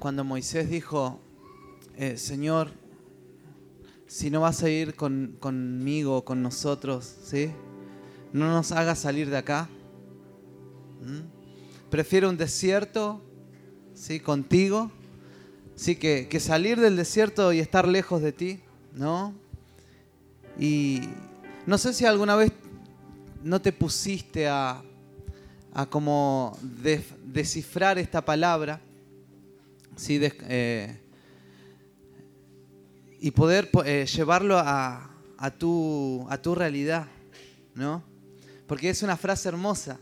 cuando Moisés dijo, eh, Señor, si no vas a ir con, conmigo, con nosotros, ¿sí? No nos hagas salir de acá. ¿Mm? Prefiero un desierto, ¿sí? Contigo, ¿sí? Que, que salir del desierto y estar lejos de ti, ¿no? Y no sé si alguna vez no te pusiste a, a como descifrar esta palabra Eh, y poder eh, llevarlo a, tu, realidad, ¿no? Porque es una frase hermosa.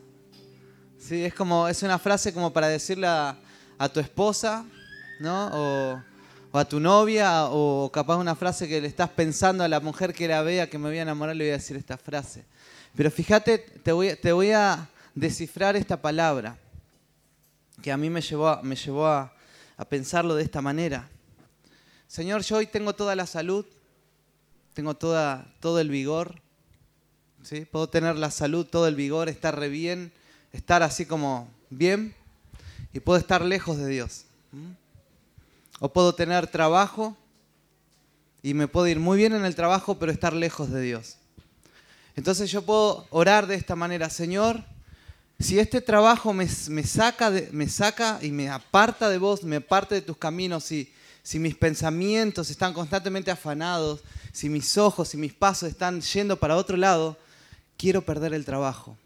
¿sí? Es, como, es una frase como para decirle a, tu esposa, ¿no? O, o, a tu novia, o capaz una frase que le estás pensando a la mujer que la vea que me voy a enamorar, le voy a decir esta frase. Pero fíjate, te voy, te voy a descifrar esta palabra que a mí me llevó, me llevó a, a pensarlo de esta manera. Señor, yo hoy tengo toda la salud, tengo toda, todo el vigor, ¿sí? puedo tener la salud, todo el vigor, estar re bien, estar así como bien, y puedo estar lejos de Dios. O puedo tener trabajo y me puedo ir muy bien en el trabajo, pero estar lejos de Dios. Entonces yo puedo orar de esta manera, Señor, si este trabajo me, saca me saca y me aparta de vos, me aparta de tus caminos, si, si mis pensamientos están constantemente afanados, si mis ojos y mis pasos están yendo para otro lado, quiero perder el trabajo.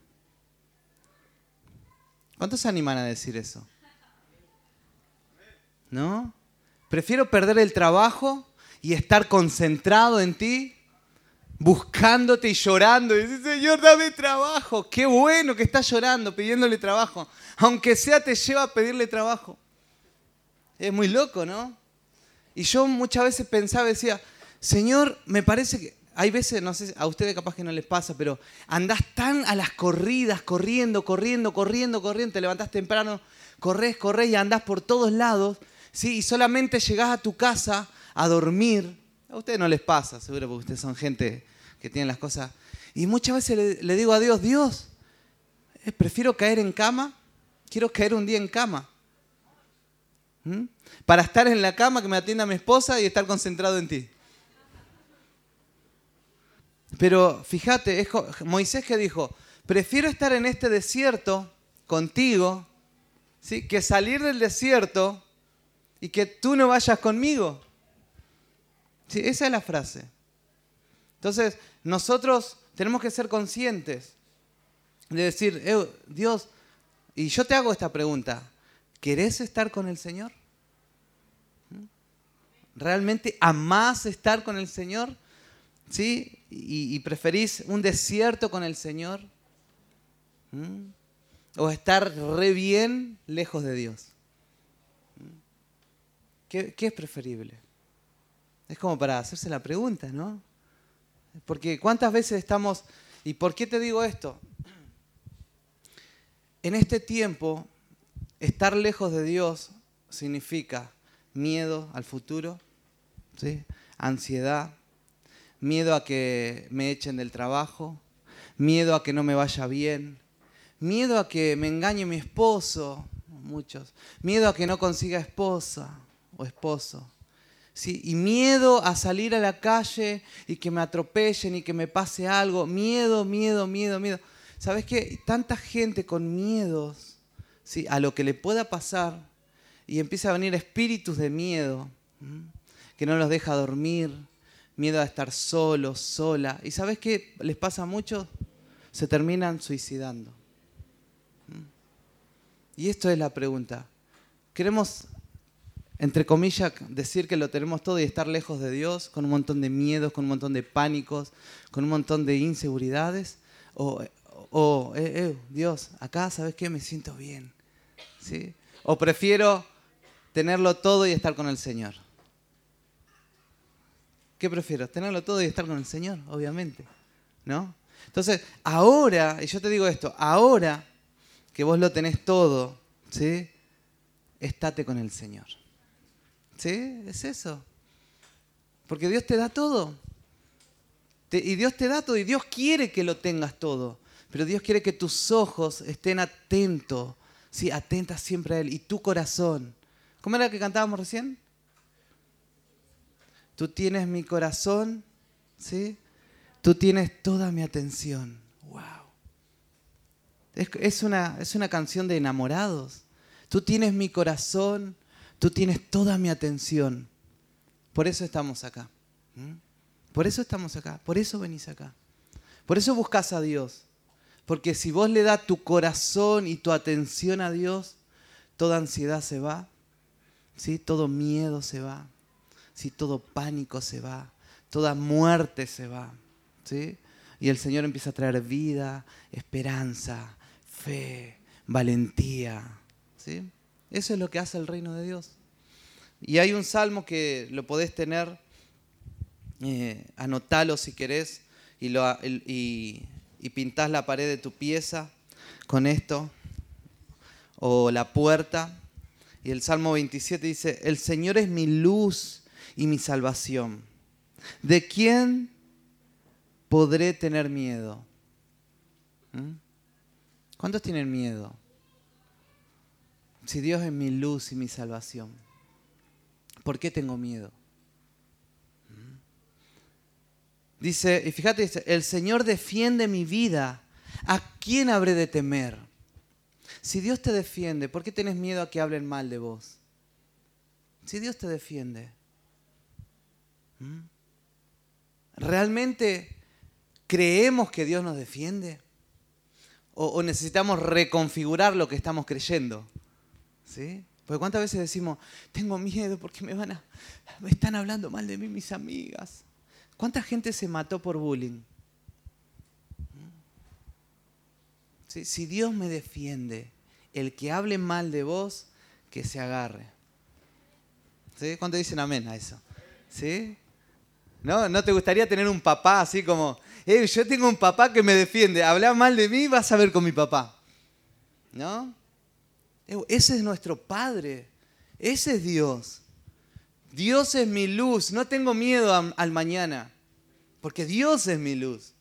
¿Cuántos se animan a decir eso? ¿No? Prefiero perder el trabajo y estar concentrado en ti buscándote y llorando. Y dice, Señor, dame trabajo. Qué bueno que estás llorando, pidiéndole trabajo. Aunque sea, te lleva a pedirle trabajo. Es muy loco, ¿no? Y yo muchas veces pensaba, decía, Señor, me parece que hay veces, no sé, a ustedes capaz que no les pasa, pero andás tan a las corridas, corriendo, corriendo, corriendo, corriendo, te levantás temprano, corres, corres y andás por todos lados, ¿sí? Y solamente llegás a tu casa a dormir. A ustedes no les pasa, seguro, porque ustedes son gente que tienen las cosas. Y muchas veces le, digo a Dios, Dios, eh, prefiero caer en cama, quiero caer un día en cama. Para estar en la cama, que me atienda mi esposa y estar concentrado en ti. Pero fíjate, Moisés que dijo, prefiero estar en este desierto contigo, ¿sí? que salir del desierto y que tú no vayas conmigo. Sí, esa es la frase. Entonces, nosotros tenemos que ser conscientes de decir, Dios, y yo te hago esta pregunta, ¿querés estar con el Señor? ¿Realmente amás estar con el Señor? ¿Sí? ¿Y, preferís un desierto con el Señor? ¿Mm? ¿O estar re bien lejos de Dios? ¿Qué, ¿Qué es preferible? Es como para hacerse la pregunta, ¿no? Porque cuántas veces estamos... ¿Y por qué te digo esto? En este tiempo, estar lejos de Dios significa miedo al futuro, ¿sí? ansiedad, miedo a que me echen del trabajo, miedo a que no me vaya bien, miedo a que me engañe mi esposo, muchos, miedo a que no consiga esposa o esposo, y miedo a salir a la calle y que me atropellen y que me pase algo. Miedo, miedo, miedo, miedo. ¿Sabes qué? Tanta gente con miedos ¿sí? a lo que le pueda pasar y empieza a venir espíritus de miedo que no los deja dormir, miedo a estar solo, sola. ¿Y sabes qué les pasa a muchos? Se terminan suicidando. Y esto es la pregunta. ¿Queremos entre comillas, decir que lo tenemos todo y estar lejos de Dios, con un montón de miedos, con un montón de pánicos, con un montón de inseguridades, o, eh, eh, Dios, acá, ¿sabes qué? Me siento bien. ¿Sí? O prefiero tenerlo todo y estar con el Señor. ¿Qué prefiero? Tenerlo todo y estar con el Señor, obviamente. ¿No? Entonces, ahora, y yo te digo esto, ahora que vos lo tenés todo, ¿sí? Estate con el Señor. ¿Sí? Es eso. Porque Dios te da todo. y Dios te da todo y Dios quiere que lo tengas todo. Pero Dios quiere que tus ojos estén atentos, ¿sí? atentas siempre a Él. Y tu corazón ¿Cómo era que cantábamos recién? Tú tienes mi corazón, ¿sí? Tú tienes toda mi atención. ¡Wow! Es, una, es una canción de enamorados. Tú tienes mi corazón, tú tienes toda mi atención. Por eso estamos acá. Por eso estamos acá. Por eso venís acá. Por eso buscas a Dios. Porque si vos le das tu corazón y tu atención a Dios, toda ansiedad se va, ¿sí? todo miedo se va, ¿sí? todo pánico se va, toda muerte se va. ¿sí? Y el Señor empieza a traer vida, esperanza, fe, valentía. ¿sí? Eso es lo que hace el reino de Dios. Y hay un salmo que lo podés tener, eh, anotalo si querés, y, lo, y, y pintás la pared de tu pieza con esto, o la puerta. Y el Salmo 27 dice, el Señor es mi luz y mi salvación. ¿De quién podré tener miedo? ¿Mm? ¿Cuántos tienen miedo? Si Dios es mi luz y mi salvación, ¿por qué tengo miedo? Dice, y fíjate, dice, el Señor defiende mi vida. ¿A quién habré de temer? Si Dios te defiende, ¿por qué tienes miedo a que hablen mal de vos? Si Dios te defiende. ¿Mm? ¿Realmente creemos que Dios nos defiende? ¿O, necesitamos reconfigurar lo que estamos creyendo? ¿Sí? Porque cuántas veces decimos, tengo miedo porque me van a, me están hablando mal de mí mis amigas. ¿Cuánta gente se mató por bullying? Si Dios me defiende, el que hable mal de vos, que se agarre. ¿Sí? ¿Cuánto dicen amén a eso? ¿Sí? ¿No? ¿No te gustaría tener un papá así como, yo tengo un papá que me defiende, habla mal de mí, vas a ver con mi papá? ¿No? Ese es nuestro Padre, ese es Dios. Dios es mi luz, no tengo miedo al mañana, porque Dios es mi luz.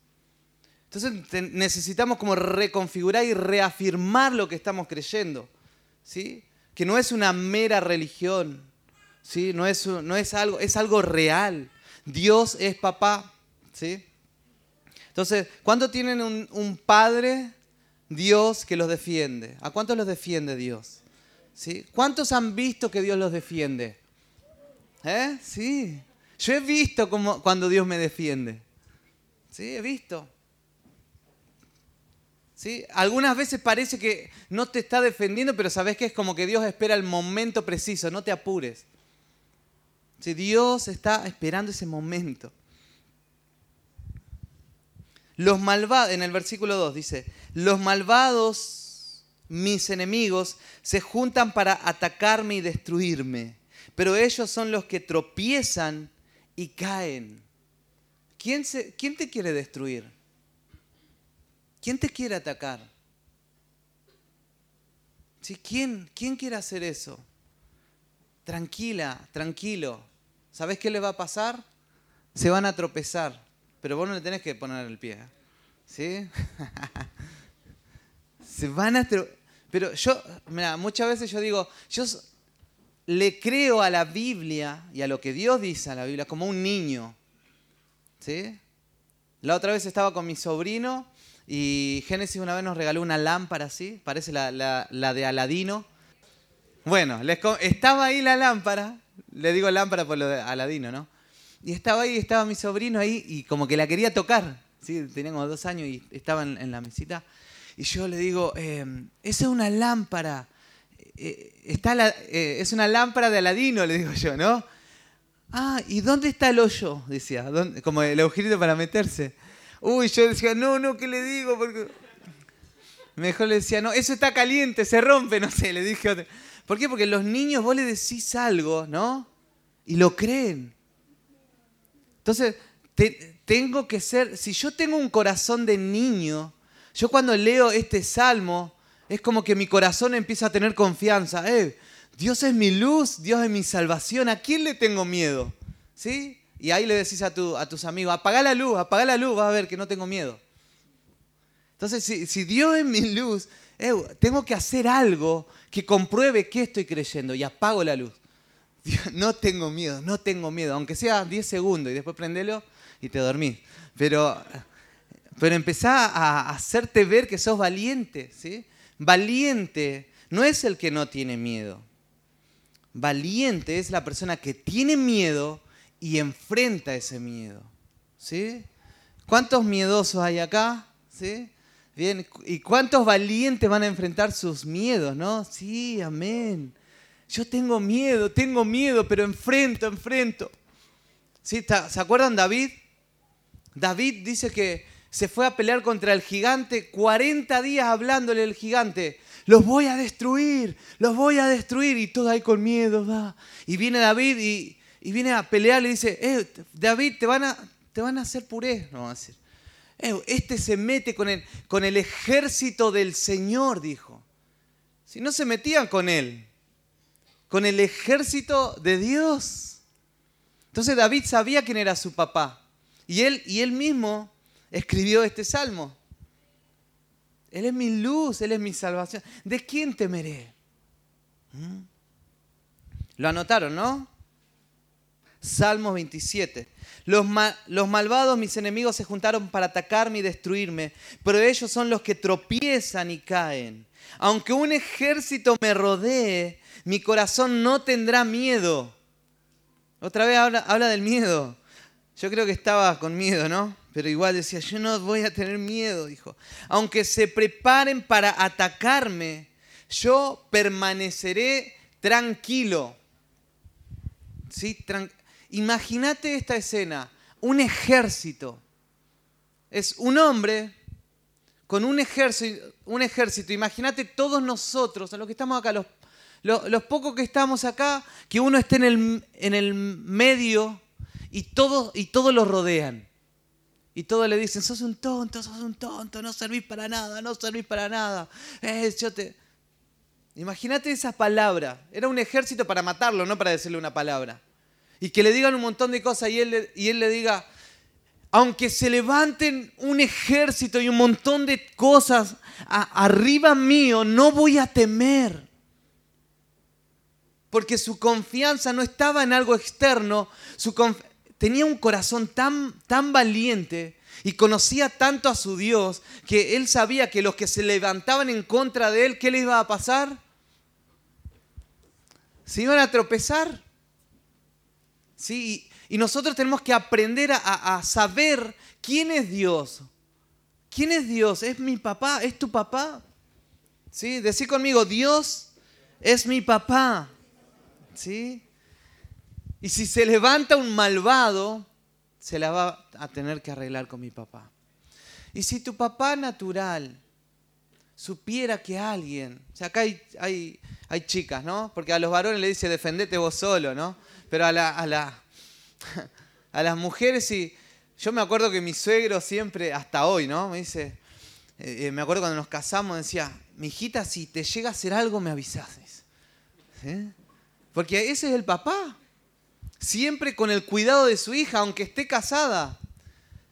Entonces necesitamos como reconfigurar y reafirmar lo que estamos creyendo, ¿sí? Que no es una mera religión, ¿sí? No es, no es algo, es algo real. Dios es papá, ¿sí? Entonces, ¿cuántos tienen un padre, Dios, que los defiende? ¿A cuántos los defiende Dios? ¿Sí? ¿Cuántos han visto que Dios los defiende? ¿Eh? Sí. Yo he visto como, cuando Dios me defiende. Sí, he visto. ¿Sí? Algunas veces parece que no te está defendiendo, pero sabes que es como que Dios espera el momento preciso, no te apures. ¿Sí? Dios está esperando ese momento. Los malvados, en el versículo 2 dice, los malvados, mis enemigos, se juntan para atacarme y destruirme pero ellos son los que tropiezan y caen. ¿Quién, ¿Quién, te quiere destruir? ¿Quién te quiere atacar? ¿Sí? ¿Quién, ¿Quién quiere hacer eso? Tranquila, tranquilo. ¿Sabes qué le va a pasar? Se van a tropezar, pero vos no le tenés que poner el pie. ¿Sí? Se van a... Pero yo, muchas veces yo digo, yo le creo a la Biblia y a lo que Dios dice a la Biblia como un niño. ¿Sí? La otra vez estaba con mi sobrino y Génesis una vez nos regaló una lámpara así, parece la, de Aladino. Bueno, estaba ahí la lámpara, le digo lámpara por lo de Aladino, ¿no? Y estaba ahí, estaba mi sobrino ahí y como que la quería tocar, ¿sí? tenía como dos años y estaba en, la mesita. Y yo le digo, eh, esa es una lámpara eh, está eh, es una lámpara de Aladino, le digo yo, ¿no? Ah, ¿y dónde está el hoyo? Decía, como el agujerito para meterse. Uy, yo decía, no, no, ¿qué le digo? Porque... Mejor le decía, no, eso está caliente, se rompe, no sé, le dije. ¿Por qué? Porque los niños vos le decís algo, ¿no? Y lo creen. Entonces, tengo que ser, si yo tengo un corazón de niño, yo cuando leo este salmo, es como que mi corazón empieza a tener confianza. Eh, Dios es mi luz, Dios es mi salvación. ¿A quién le tengo miedo? ¿Sí? Y ahí le decís a, tu, a tus amigos, apaga la luz, apaga la luz, vas a ver que no tengo miedo. Entonces, si, Dios es mi luz, eh, tengo que hacer algo que compruebe que estoy creyendo y apago la luz. no tengo miedo, no tengo miedo, aunque sea 10 segundos y después prendelo y te dormís. Pero, pero empezá a hacerte ver que sos valiente, ¿sí? Valiente no es el que no tiene miedo. Valiente es la persona que tiene miedo y enfrenta ese miedo. ¿Sí? ¿Cuántos miedosos hay acá? ¿Sí? Bien, ¿y cuántos valientes van a enfrentar sus miedos, no? Sí, amén. Yo tengo miedo, tengo miedo, pero enfrento, enfrento. ¿Se acuerdan David? David dice que se fue a pelear contra el gigante 40 días hablándole al gigante los voy a destruir, los voy a destruir. Y todo ahí con miedo, va. Y viene David y, viene a pelear y dice, eh, David, te van a, te van a hacer puré. No a decir. Eh, este se mete con el, con el ejército del Señor, dijo. Si no se metían con él, con el ejército de Dios. Entonces David sabía quién era su papá. Y él, y él mismo escribió este salmo. Él es mi luz, Él es mi salvación. ¿De quién temeré? ¿Mm? Lo anotaron, ¿no? Salmo 27. Los, los, malvados, mis enemigos, se juntaron para atacarme y destruirme, pero ellos son los que tropiezan y caen. Aunque un ejército me rodee, mi corazón no tendrá miedo. Otra vez habla, del miedo. Yo creo que estaba con miedo, ¿no? Pero igual decía, yo no voy a tener miedo, dijo. Aunque se preparen para atacarme, yo permaneceré tranquilo. ¿Sí? Imagínate esta escena, un ejército. Es un hombre con un ejército, un ejército. Imagínate todos nosotros, los que estamos acá, los, los, pocos que estamos acá, que uno esté en el, en el medio y todos, y lo rodean. Y todos le dicen, sos un tonto, sos un tonto, no servís para nada, no servís para nada. Eh, te... Imagínate esa palabra. Era un ejército para matarlo, no para decirle una palabra. Y que le digan un montón de cosas y él, y él le diga, aunque se levanten un ejército y un montón de cosas arriba mío, no voy a temer. Porque su confianza no estaba en algo externo, tenía un corazón tan, tan valiente y conocía tanto a su Dios que él sabía que los que se levantaban en contra de él, ¿qué le iba a pasar? Se iban a tropezar. ¿Sí? Y nosotros tenemos que aprender a, saber quién es Dios. ¿Quién es Dios? ¿Es mi papá? ¿Es tu papá? ¿Sí? Decí conmigo, Dios es mi papá. ¿Sí? Y si se levanta un malvado, se la va a tener que arreglar con mi papá. Y si tu papá natural supiera que alguien, o sea, acá hay, hay, hay chicas, ¿no? Porque a los varones le dice, defendete vos solo, ¿no? Pero a, la, a, la, a las mujeres sí. Yo me acuerdo que mi suegro siempre, hasta hoy, ¿no? Me dice, eh, eh, me acuerdo cuando nos casamos, decía, mi hijita, si te llega a hacer algo, me avisas. Porque ese es el papá siempre con el cuidado de su hija, aunque esté casada,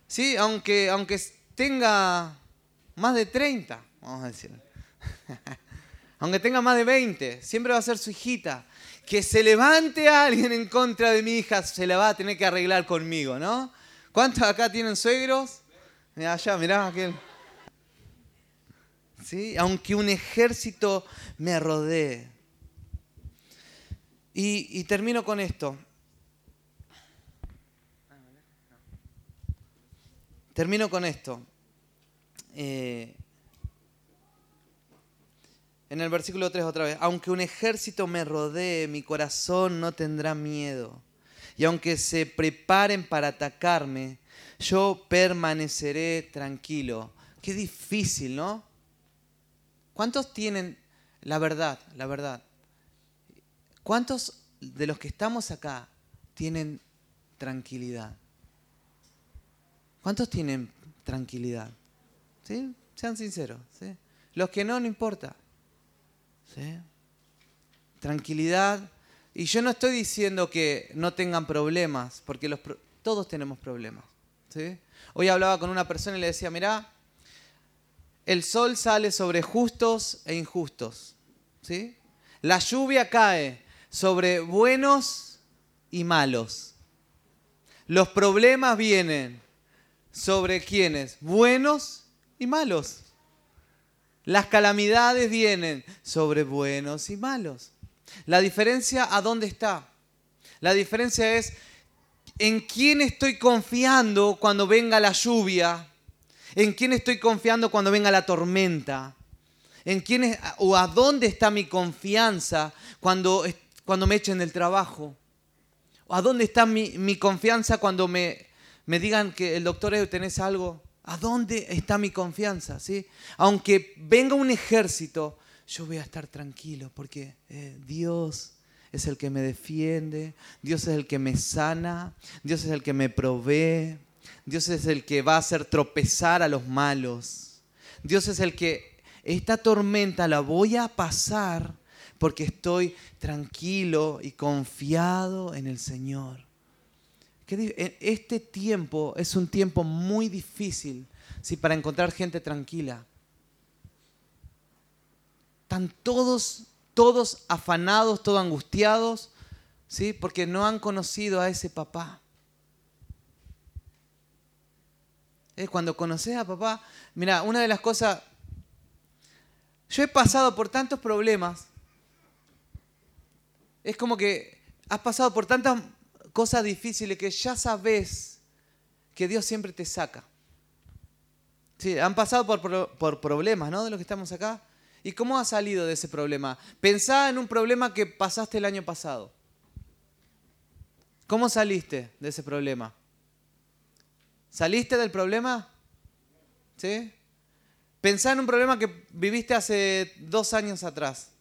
¿sí? aunque, aunque tenga más de 30, vamos a decir. aunque tenga más de 20, siempre va a ser su hijita. Que se levante alguien en contra de mi hija, se la va a tener que arreglar conmigo, ¿no? ¿Cuántos acá tienen suegros? Mirá allá, mirá aquel. ¿Sí? Aunque un ejército me rodee. Y termino con esto. Termino con esto. Eh, en el versículo 3 otra vez, aunque un ejército me rodee, mi corazón no tendrá miedo. Y aunque se preparen para atacarme, yo permaneceré tranquilo. Qué difícil, ¿no? ¿Cuántos tienen la verdad, la verdad? ¿Cuántos de los que estamos acá tienen tranquilidad? ¿Cuántos tienen tranquilidad? ¿Sí? Sean sinceros. ¿sí? Los que no, no importa. Tranquilidad. Y yo no estoy diciendo que no tengan problemas, porque todos tenemos problemas. Hoy hablaba con una persona y le decía, mirá, el sol sale sobre justos e injustos. ¿sí? La lluvia cae sobre buenos y malos. Los problemas vienen sobre quienes, buenos y malos. Las calamidades vienen sobre buenos y malos. La diferencia, ¿a dónde está? La diferencia es en quién estoy confiando cuando venga la lluvia, en quién estoy confiando cuando venga la tormenta, en quién o a dónde está mi confianza cuando, cuando me echen del trabajo, a dónde está mi, confianza cuando me, me, digan que el doctor tenés algo. ¿A dónde está mi confianza? ¿sí? Aunque venga un ejército, yo voy a estar tranquilo porque eh, Dios es el que me defiende, Dios es el que me sana, Dios es el que me provee, Dios es el que va a hacer tropezar a los malos. Dios es el que esta tormenta la voy a pasar porque estoy tranquilo y confiado en el Señor. Este tiempo es un tiempo muy difícil ¿sí? para encontrar gente tranquila. Están todos todos afanados, todos angustiados, ¿sí? porque no han conocido a ese papá. Cuando conoces a papá, mira, una de las cosas, yo he pasado por tantos problemas, es como que has pasado por tantas cosas difíciles que ya sabes que Dios siempre te saca. Sí, han pasado por, por problemas, ¿no? De los que estamos acá. ¿Y cómo has salido de ese problema? Pensá en un problema que pasaste el año pasado. ¿Cómo saliste de ese problema? ¿Saliste del problema? ¿Sí? Pensá en un problema que viviste hace dos años atrás.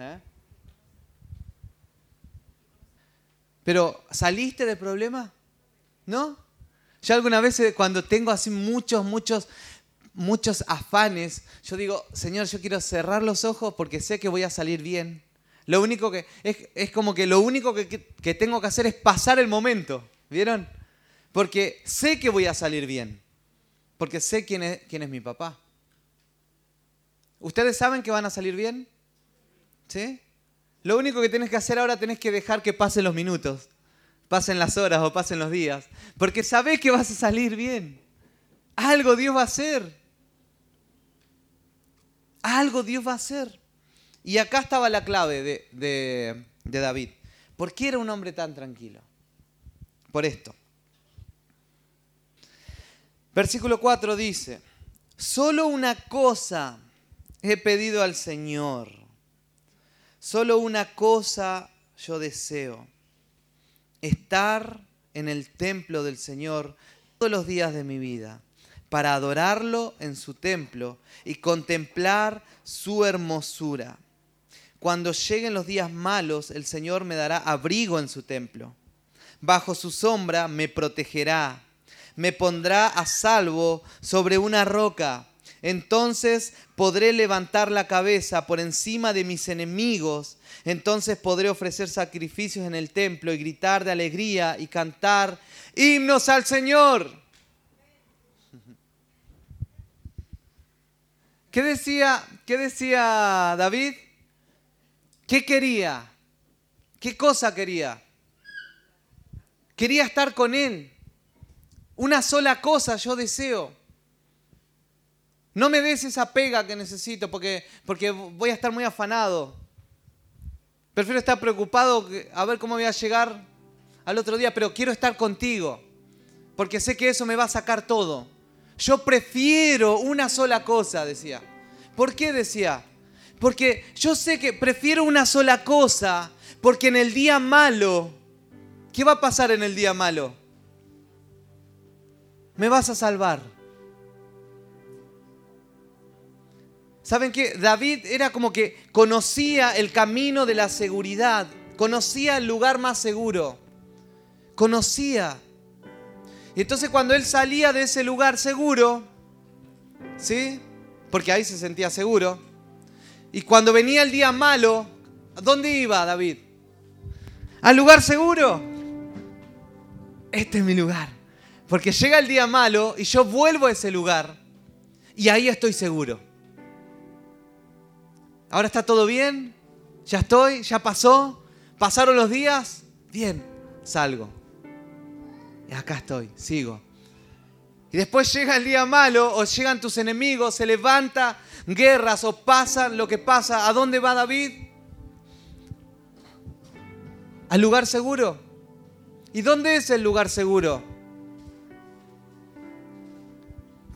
¿Eh? Pero, ¿saliste del problema? ¿No? Yo alguna vez eh, cuando tengo así muchos, muchos muchos afanes, yo digo, Señor, yo quiero cerrar los ojos porque sé que voy a salir bien. Lo único que, es, como que lo único que, tengo que hacer es pasar el momento, ¿vieron? Porque sé que voy a salir bien, porque sé quién es, quién es mi papá. ¿Ustedes saben que van a salir bien? ¿Sí? Lo único que tienes que hacer ahora tenés que dejar que pasen los minutos, pasen las horas o pasen los días, porque sabés que vas a salir bien. Algo Dios va a hacer. Algo Dios va a hacer. Y acá estaba la clave de, David. ¿Por qué era un hombre tan tranquilo? Por esto. Versículo 4 dice, solo una cosa he pedido al Señor, solo una cosa yo deseo, estar en el templo del Señor todos los días de mi vida para adorarlo en su templo y contemplar su hermosura. Cuando lleguen los días malos, el Señor me dará abrigo en su templo. Bajo su sombra me protegerá, me pondrá a salvo sobre una roca. Entonces podré levantar la cabeza por encima de mis enemigos. Entonces podré ofrecer sacrificios en el templo y gritar de alegría y cantar himnos al Señor. ¿Qué decía, ¿Qué decía David? ¿Qué quería? ¿Qué cosa quería? Quería estar con Él. Una sola cosa yo deseo. No me des esa pega que necesito porque, porque voy a estar muy afanado. Prefiero estar preocupado a ver cómo voy a llegar al otro día, pero quiero estar contigo. Porque sé que eso me va a sacar todo. Yo prefiero una sola cosa, decía. ¿Por qué decía? Porque yo sé que prefiero una sola cosa, porque en el día malo, ¿qué va a pasar en el día malo? Me vas a salvar. ¿Saben qué? David era como que conocía el camino de la seguridad, conocía el lugar más seguro, conocía y entonces cuando él salía de ese lugar seguro, ¿sí? Porque ahí se sentía seguro. Y cuando venía el día malo, ¿a dónde iba David? ¿Al lugar seguro? Este es mi lugar. Porque llega el día malo y yo vuelvo a ese lugar y ahí estoy seguro. ¿Ahora está todo bien? Ya estoy, ya pasó, pasaron los días, bien, salgo. Y acá estoy, sigo. Y después llega el día malo o llegan tus enemigos, se levanta guerras o pasa lo que pasa. ¿A dónde va David? ¿Al lugar seguro? ¿Y dónde es el lugar seguro?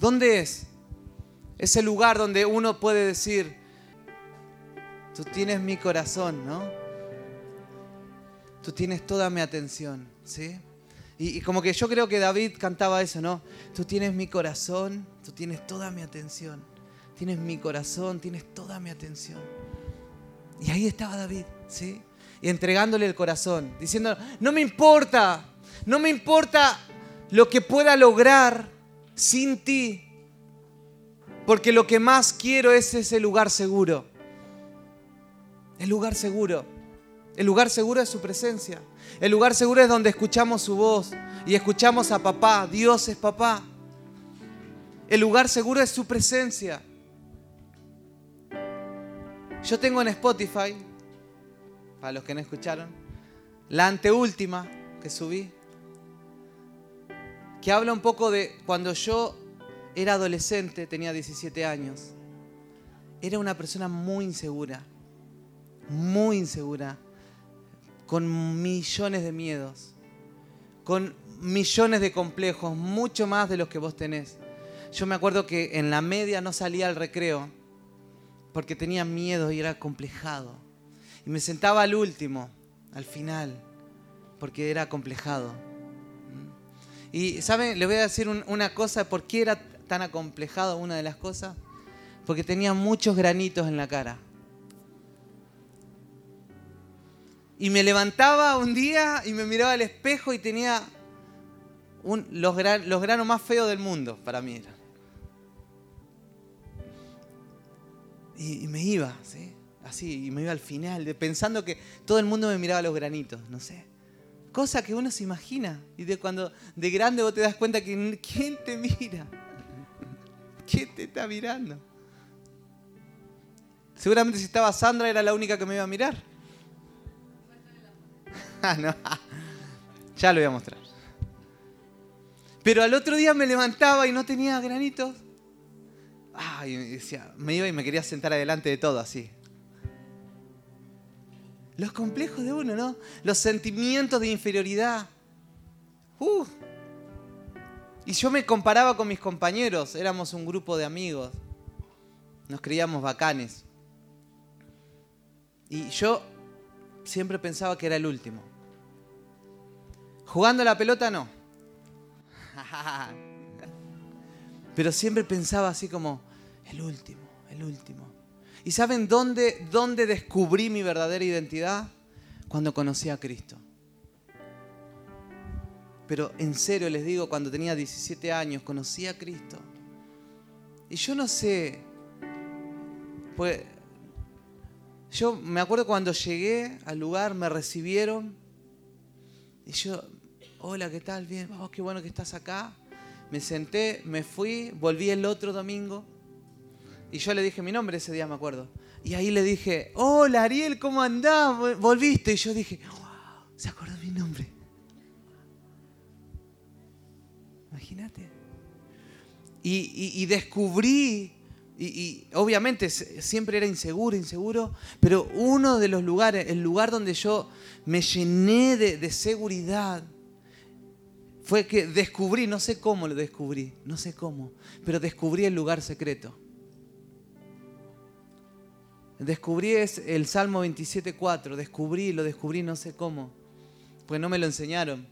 ¿Dónde es? Es el lugar donde uno puede decir, tú tienes mi corazón, ¿no? Tú tienes toda mi atención, ¿sí? Y, como que yo creo que David cantaba eso, ¿no? Tú tienes mi corazón, tú tienes toda mi atención. Tienes mi corazón, tienes toda mi atención. Y ahí estaba David, ¿sí? Y entregándole el corazón, diciendo, no me importa, no me importa lo que pueda lograr sin ti, porque lo que más quiero es ese lugar seguro. El lugar seguro. El lugar seguro es su presencia. El lugar seguro es donde escuchamos su voz y escuchamos a papá. Dios es papá. El lugar seguro es su presencia. Yo tengo en Spotify, para los que no escucharon, la anteúltima que subí, que habla un poco de cuando yo era adolescente, tenía 17 años. Era una persona muy insegura, muy insegura con millones de miedos, con millones de complejos, mucho más de los que vos tenés. Yo me acuerdo que en la media no salía al recreo porque tenía miedo y era complejado. Y me sentaba al último, al final, porque era complejado. Y, ¿saben? Le voy a decir una cosa, ¿por qué era tan acomplejado una de las cosas? Porque tenía muchos granitos en la cara. Y me levantaba un día y me miraba al espejo y tenía los, granos más feos del mundo para mí. Y, me iba, ¿sí? Así, y me iba al final, pensando que todo el mundo me miraba los granitos, no sé. Cosa que uno se imagina. Y de cuando de grande vos te das cuenta que ¿quién te mira? ¿Quién te está mirando? Seguramente si estaba Sandra era la única que me iba a mirar. Ya lo voy a mostrar. Pero al otro día me levantaba y no tenía granitos. Ay, decía, me iba y me quería sentar adelante de todo así. Los complejos de uno, ¿no? Los sentimientos de inferioridad. Y yo me comparaba con mis compañeros, éramos un grupo de amigos. Nos creíamos bacanes. Y yo siempre pensaba que era el último. Jugando la pelota no. Pero siempre pensaba así como, el último, el último. ¿Y saben dónde, dónde descubrí mi verdadera identidad? Cuando conocí a Cristo. Pero en serio les digo, cuando tenía 17 años, conocí a Cristo. Y yo no sé, pues yo me acuerdo cuando llegué al lugar, me recibieron y yo hola, ¿qué tal? Bien, oh, qué bueno que estás acá. Me senté, me fui, volví el otro domingo y yo le dije mi nombre ese día, me acuerdo. Y ahí le dije, hola Ariel, ¿cómo andás? ¿Volviste? Y yo dije, wow, se acordó mi nombre. Imagínate. Y, descubrí, y, obviamente siempre era inseguro, inseguro, pero uno de los lugares, el lugar donde yo me llené de seguridad, fue que descubrí, no sé cómo lo descubrí, no sé cómo, pero descubrí el lugar secreto. Descubrí el Salmo 27.4, descubrí, lo descubrí no sé cómo, pues no me lo enseñaron.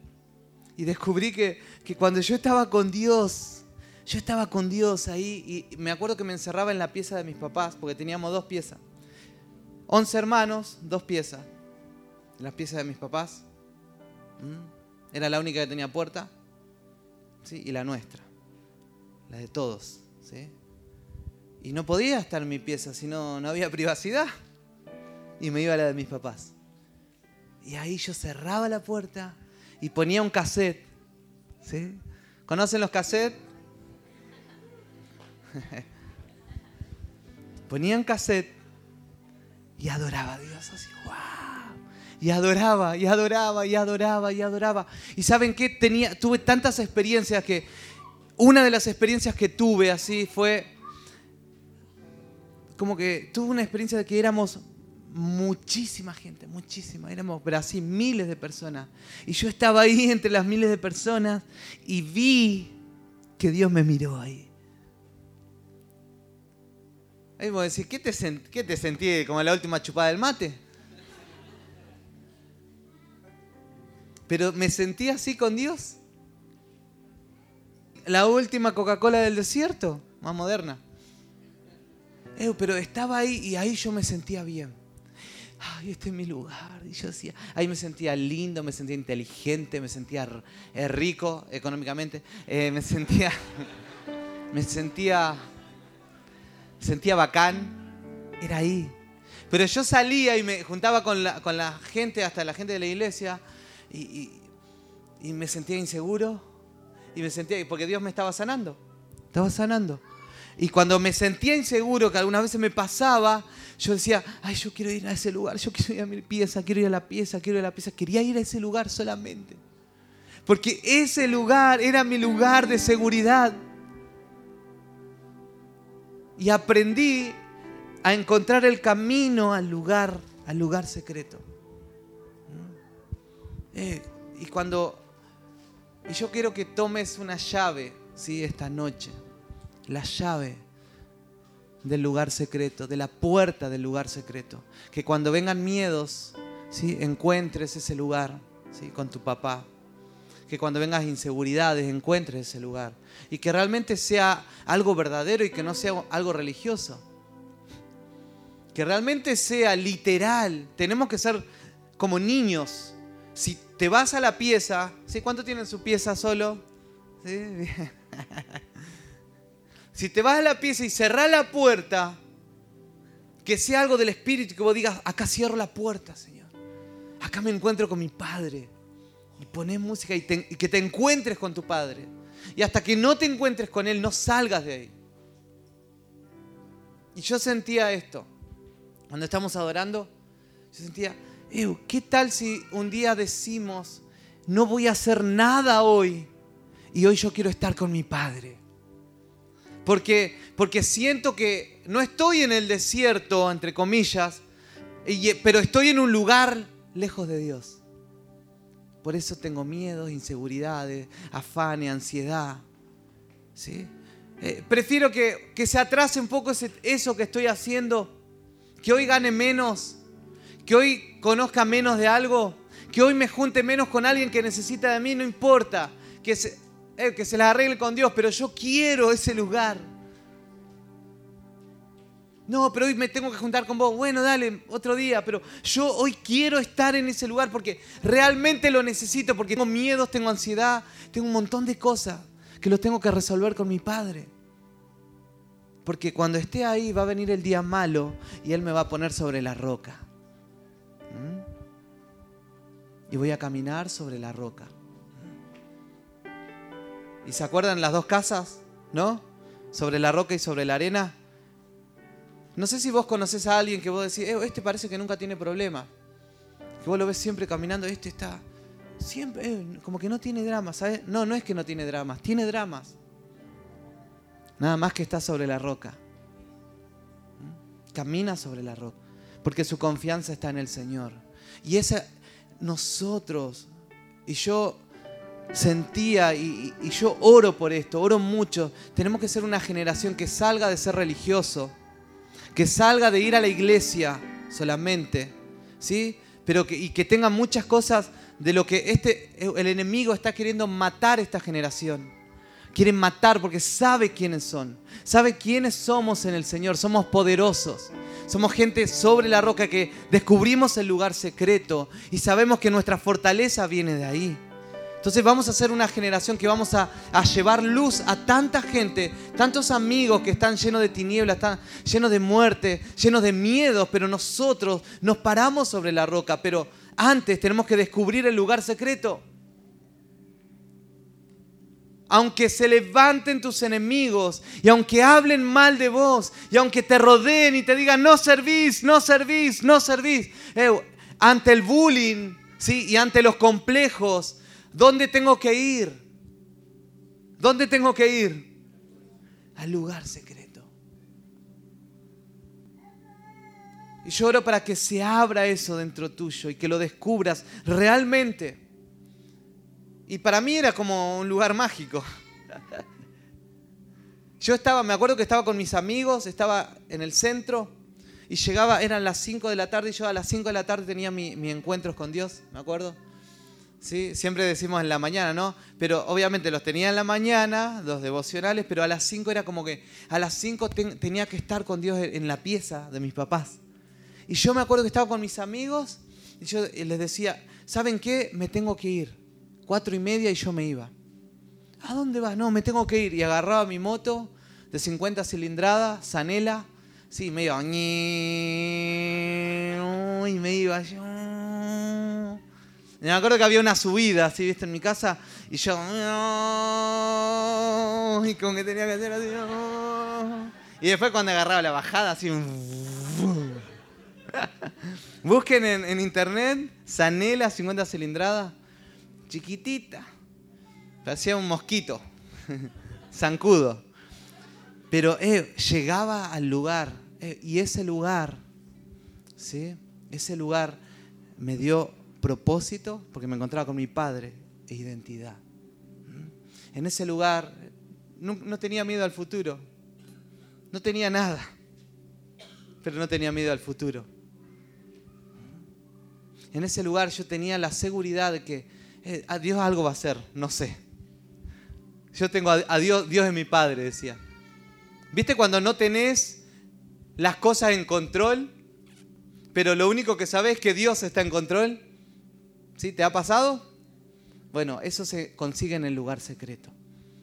Y descubrí que, que cuando yo estaba con Dios, yo estaba con Dios ahí y me acuerdo que me encerraba en la pieza de mis papás, porque teníamos dos piezas. Once hermanos, dos piezas. las piezas de mis papás. ¿Mm? Era la única que tenía puerta. ¿sí? Y la nuestra. La de todos. ¿sí? Y no podía estar en mi pieza si no, no había privacidad. Y me iba a la de mis papás. Y ahí yo cerraba la puerta y ponía un cassette. ¿sí? ¿Conocen los cassettes? ponía un cassette y adoraba a Dios así, wow. Y adoraba, y adoraba, y adoraba, y adoraba. Y saben qué? Tenía, tuve tantas experiencias que una de las experiencias que tuve así fue como que tuve una experiencia de que éramos muchísima gente, muchísima, éramos así miles de personas. Y yo estaba ahí entre las miles de personas y vi que Dios me miró ahí. Ahí vos decís, ¿qué te, ¿qué te sentí como la última chupada del mate? Pero me sentí así con Dios. La última Coca-Cola del desierto, más moderna. Pero estaba ahí y ahí yo me sentía bien. Ay, este es mi lugar. Y yo decía, ahí me sentía lindo, me sentía inteligente, me sentía eh, rico económicamente, eh, me sentía, me sentía, sentía bacán. Era ahí. Pero yo salía y me juntaba con la, con la gente, hasta la gente de la iglesia, y, y me sentía inseguro. Y me sentía, porque Dios me estaba sanando. Estaba sanando. Y cuando me sentía inseguro, que algunas veces me pasaba, yo decía, ay, yo quiero ir a ese lugar, yo quiero ir a mi pieza, quiero ir a la pieza, quiero ir a la pieza. Quería ir a ese lugar solamente. Porque ese lugar era mi lugar de seguridad. Y aprendí a encontrar el camino al lugar, al lugar secreto. Eh, y cuando, y yo quiero que tomes una llave, ¿sí? Esta noche la llave del lugar secreto, de la puerta del lugar secreto. Que cuando vengan miedos, ¿sí? encuentres ese lugar ¿sí? con tu papá. Que cuando vengas inseguridades, encuentres ese lugar. Y que realmente sea algo verdadero y que no sea algo religioso. Que realmente sea literal. Tenemos que ser como niños. Si te vas a la pieza, ¿sí? ¿cuánto tienen su pieza solo? Si te vas a la pieza y cerrás la puerta, que sea algo del Espíritu, que vos digas, acá cierro la puerta, Señor. Acá me encuentro con mi Padre. Y pones música y, y que te encuentres con tu Padre. Y hasta que no te encuentres con Él, no salgas de ahí. Y yo sentía esto. Cuando estamos adorando, yo sentía, ¿qué tal si un día decimos, no voy a hacer nada hoy y hoy yo quiero estar con mi Padre? Porque, porque siento que no estoy en el desierto, entre comillas, pero estoy en un lugar lejos de Dios. Por eso tengo miedos, inseguridades, afanes, ansiedad. ¿sí? Eh, prefiero que, que, se atrase un poco eso que estoy haciendo, que hoy gane menos, que hoy conozca menos de algo, que hoy me junte menos con alguien que necesita de mí, no importa. Que se, eh, que se las arregle con Dios, pero yo quiero ese lugar. No, pero hoy me tengo que juntar con vos. Bueno, dale, otro día, pero yo hoy quiero estar en ese lugar porque realmente lo necesito, porque tengo miedos, tengo ansiedad, tengo un montón de cosas que los tengo que resolver con mi Padre. Porque cuando esté ahí va a venir el día malo y Él me va a poner sobre la roca. Y voy a caminar sobre la roca. ¿Y se acuerdan las dos casas? ¿No? Sobre la roca y sobre la arena. No sé si vos conoces a alguien que vos decís, eh, este parece que nunca tiene problema. Que vos lo ves siempre caminando, este está siempre, eh, como que no tiene dramas, ¿sabes? No, no es que no tiene dramas, tiene dramas. Nada más que está sobre la roca. ¿Mm? Camina sobre la roca. Porque su confianza está en el Señor. Y esa, nosotros, y yo sentía y, yo oro por esto, oro mucho. Tenemos que ser una generación que salga de ser religioso, que salga de ir a la iglesia solamente, ¿sí? Pero que, y que tenga muchas cosas de lo que este, el enemigo está queriendo matar esta generación. Quieren matar porque sabe quiénes son, sabe quiénes somos en el Señor, somos poderosos. Somos gente sobre la roca que descubrimos el lugar secreto y sabemos que nuestra fortaleza viene de ahí. Entonces vamos a ser una generación que vamos a, llevar luz a tanta gente, tantos amigos que están llenos de tinieblas, están llenos de muerte, llenos de miedos, pero nosotros nos paramos sobre la roca, pero antes tenemos que descubrir el lugar secreto. Aunque se levanten tus enemigos y aunque hablen mal de vos y aunque te rodeen y te digan no servís, no servís, no servís, eh, ante el bullying ¿sí? y ante los complejos, ¿dónde tengo que ir? ¿Dónde tengo que ir? Al lugar secreto. Y yo oro para que se abra eso dentro tuyo y que lo descubras realmente. Y para mí era como un lugar mágico. Yo estaba, me acuerdo que estaba con mis amigos, estaba en el centro y llegaba, eran las 5 de la tarde y yo a las 5 de la tarde tenía mis mi encuentros con Dios, me acuerdo. ¿Sí? Siempre decimos en la mañana, ¿no? Pero obviamente los tenía en la mañana, los devocionales, pero a las 5 era como que a las 5 tenía que estar con Dios en la pieza de mis papás. Y yo me acuerdo que estaba con mis amigos y yo les decía, ¿saben qué? Me tengo que ir. Cuatro y media y yo me iba. ¿A dónde vas? No, me tengo que ir. Y agarraba mi moto de 50 cilindradas, Sanela. Sí, me iba. Y me iba. Me acuerdo que había una subida, así, viste, en mi casa. Y yo. Y como que tenía que hacer así. Y después cuando agarraba la bajada, así. Busquen en, en internet Sanela 50 cilindradas chiquitita. Parecía un mosquito, zancudo. Pero eh, llegaba al lugar eh, y ese lugar, ¿sí? Ese lugar me dio propósito porque me encontraba con mi padre e identidad. ¿Mm? En ese lugar no, tenía miedo al futuro, no tenía nada, pero no tenía miedo al futuro. En ese lugar yo tenía la seguridad de que eh, a Dios algo va a hacer, no sé. Yo tengo a, Dios, Dios es mi Padre, decía. ¿Viste cuando no tenés las cosas en control, pero lo único que sabes es que Dios está en control? ¿Sí? ¿Te ha pasado? Bueno, eso se consigue en el lugar secreto.